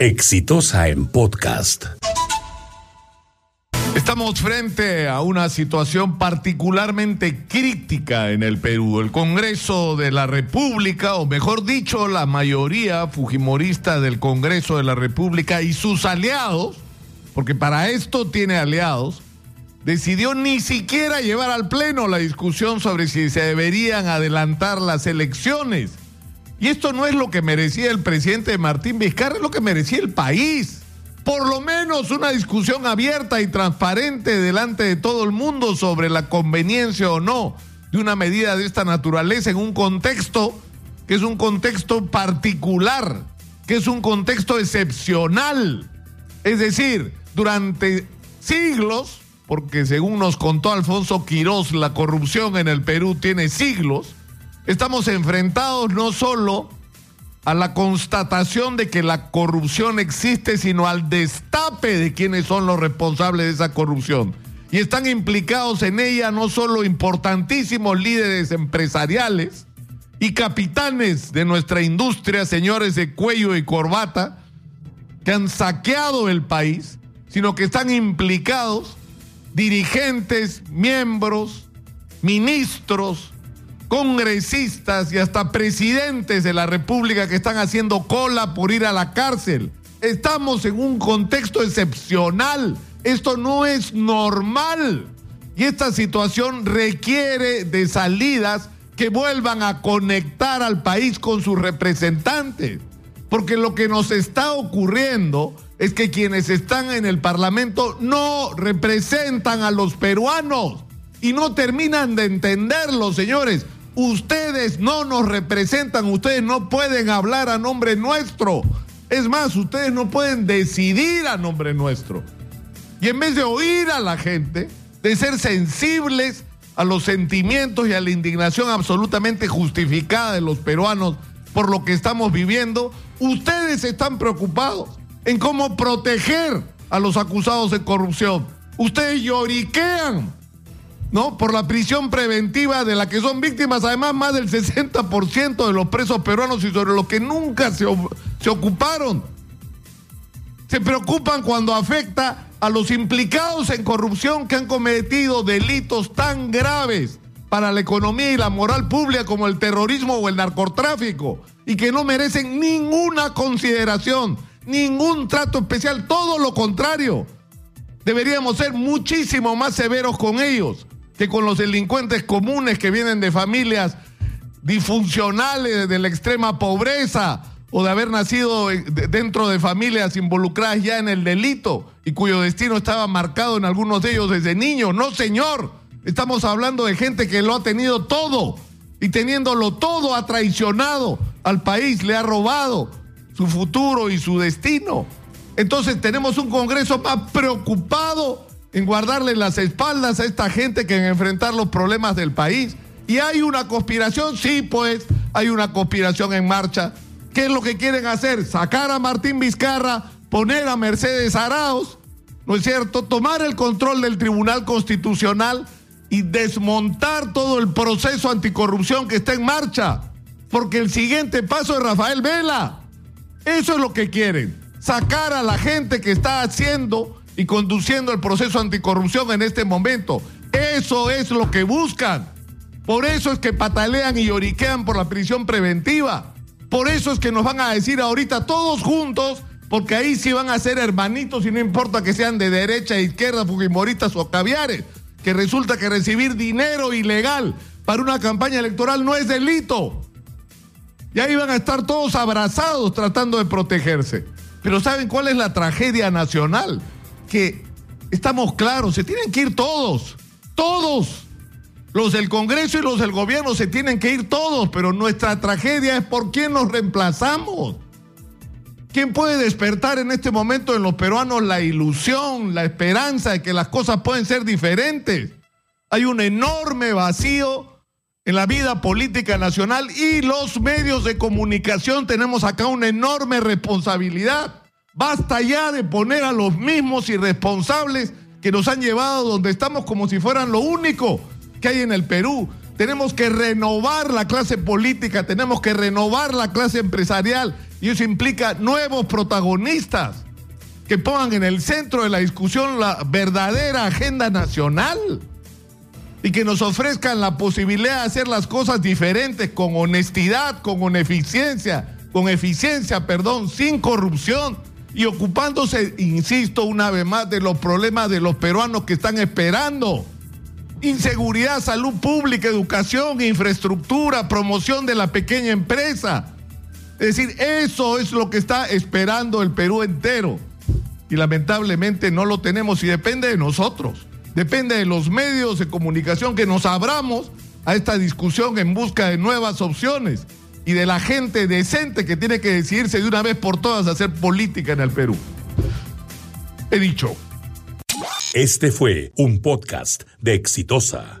Exitosa en podcast. Estamos frente a una situación particularmente crítica en el Perú. El Congreso de la República, o mejor dicho, la mayoría fujimorista del Congreso de la República y sus aliados, porque para esto tiene aliados, decidió ni siquiera llevar al Pleno la discusión sobre si se deberían adelantar las elecciones. Y esto no es lo que merecía el presidente Martín Vizcarra, es lo que merecía el país. Por lo menos una discusión abierta y transparente delante de todo el mundo sobre la conveniencia o no de una medida de esta naturaleza en un contexto que es un contexto particular, que es un contexto excepcional. Es decir, durante siglos, porque según nos contó Alfonso Quirós, la corrupción en el Perú tiene siglos, estamos enfrentados no solo a la constatación de que la corrupción existe, sino al destape de quiénes son los responsables de esa corrupción. Y están implicados en ella no solo importantísimos líderes empresariales y capitanes de nuestra industria, señores de cuello y corbata, que han saqueado el país, sino que están implicados dirigentes, miembros, ministros, congresistas y hasta presidentes de la República que están haciendo cola por ir a la cárcel. Estamos en un contexto excepcional. Esto no es normal. Y esta situación requiere de salidas que vuelvan a conectar al país con sus representantes. Porque lo que nos está ocurriendo es que quienes están en el Parlamento no representan a los peruanos y no terminan de entenderlo, señores. Ustedes no nos representan, ustedes no pueden hablar a nombre nuestro. Es más, ustedes no pueden decidir a nombre nuestro. Y en vez de oír a la gente, de ser sensibles a los sentimientos y a la indignación absolutamente justificada de los peruanos por lo que estamos viviendo, ustedes están preocupados en cómo proteger a los acusados de corrupción. Ustedes lloriquean ¿no? Por la prisión preventiva de la que son víctimas, además, más del 60% de los presos peruanos y sobre los que nunca se, se ocuparon. Se preocupan cuando afecta a los implicados en corrupción que han cometido delitos tan graves para la economía y la moral pública como el terrorismo o el narcotráfico y que no merecen ninguna consideración, ningún trato especial, todo lo contrario. Deberíamos ser muchísimo más severos con ellos que con los delincuentes comunes que vienen de familias disfuncionales, de la extrema pobreza o de haber nacido dentro de familias involucradas ya en el delito y cuyo destino estaba marcado en algunos de ellos desde niños. No, señor, estamos hablando de gente que lo ha tenido todo y teniéndolo todo ha traicionado al país, le ha robado su futuro y su destino. Entonces tenemos un Congreso más preocupado en guardarle las espaldas a esta gente que en enfrentar los problemas del país. Y hay una conspiración, sí, pues, hay una conspiración en marcha. ¿Qué es lo que quieren hacer? Sacar a Martín Vizcarra, poner a Mercedes Arauz, ¿no es cierto? Tomar el control del Tribunal Constitucional y desmontar todo el proceso anticorrupción que está en marcha. Porque el siguiente paso es Rafael Vela. Eso es lo que quieren. Sacar a la gente que está haciendo y conduciendo el proceso anticorrupción en este momento. Eso es lo que buscan. Por eso es que patalean y lloriquean por la prisión preventiva. Por eso es que nos van a decir ahorita todos juntos, porque ahí sí van a ser hermanitos y no importa que sean de derecha, izquierda, fujimoristas o caviares, que resulta que recibir dinero ilegal para una campaña electoral no es delito. Y ahí van a estar todos abrazados tratando de protegerse. Pero ¿saben cuál es la tragedia nacional? Que estamos claros, se tienen que ir todos, todos. Los del Congreso y los del gobierno se tienen que ir todos, pero nuestra tragedia es por quién nos reemplazamos. ¿Quién puede despertar en este momento en los peruanos la ilusión, la esperanza de que las cosas pueden ser diferentes? Hay un enorme vacío en la vida política nacional y los medios de comunicación tenemos acá una enorme responsabilidad. Basta ya de poner a los mismos irresponsables que nos han llevado donde estamos como si fueran lo único que hay en el Perú. Tenemos que renovar la clase política, tenemos que renovar la clase empresarial Y eso implica nuevos protagonistas que pongan en el centro de la discusión la verdadera agenda nacional y que nos ofrezcan la posibilidad de hacer las cosas diferentes con honestidad, con eficiencia, con eficiencia, perdón, sin corrupción y ocupándose, insisto una vez más, de los problemas de los peruanos que están esperando. Inseguridad, salud pública, educación, infraestructura, promoción de la pequeña empresa. Es decir, eso es lo que está esperando el Perú entero y lamentablemente no lo tenemos y depende de nosotros, depende de los medios de comunicación que nos abramos a esta discusión en busca de nuevas opciones y de la gente decente que tiene que decidirse de una vez por todas hacer política en el Perú. He dicho. Este fue un podcast de Exitosa.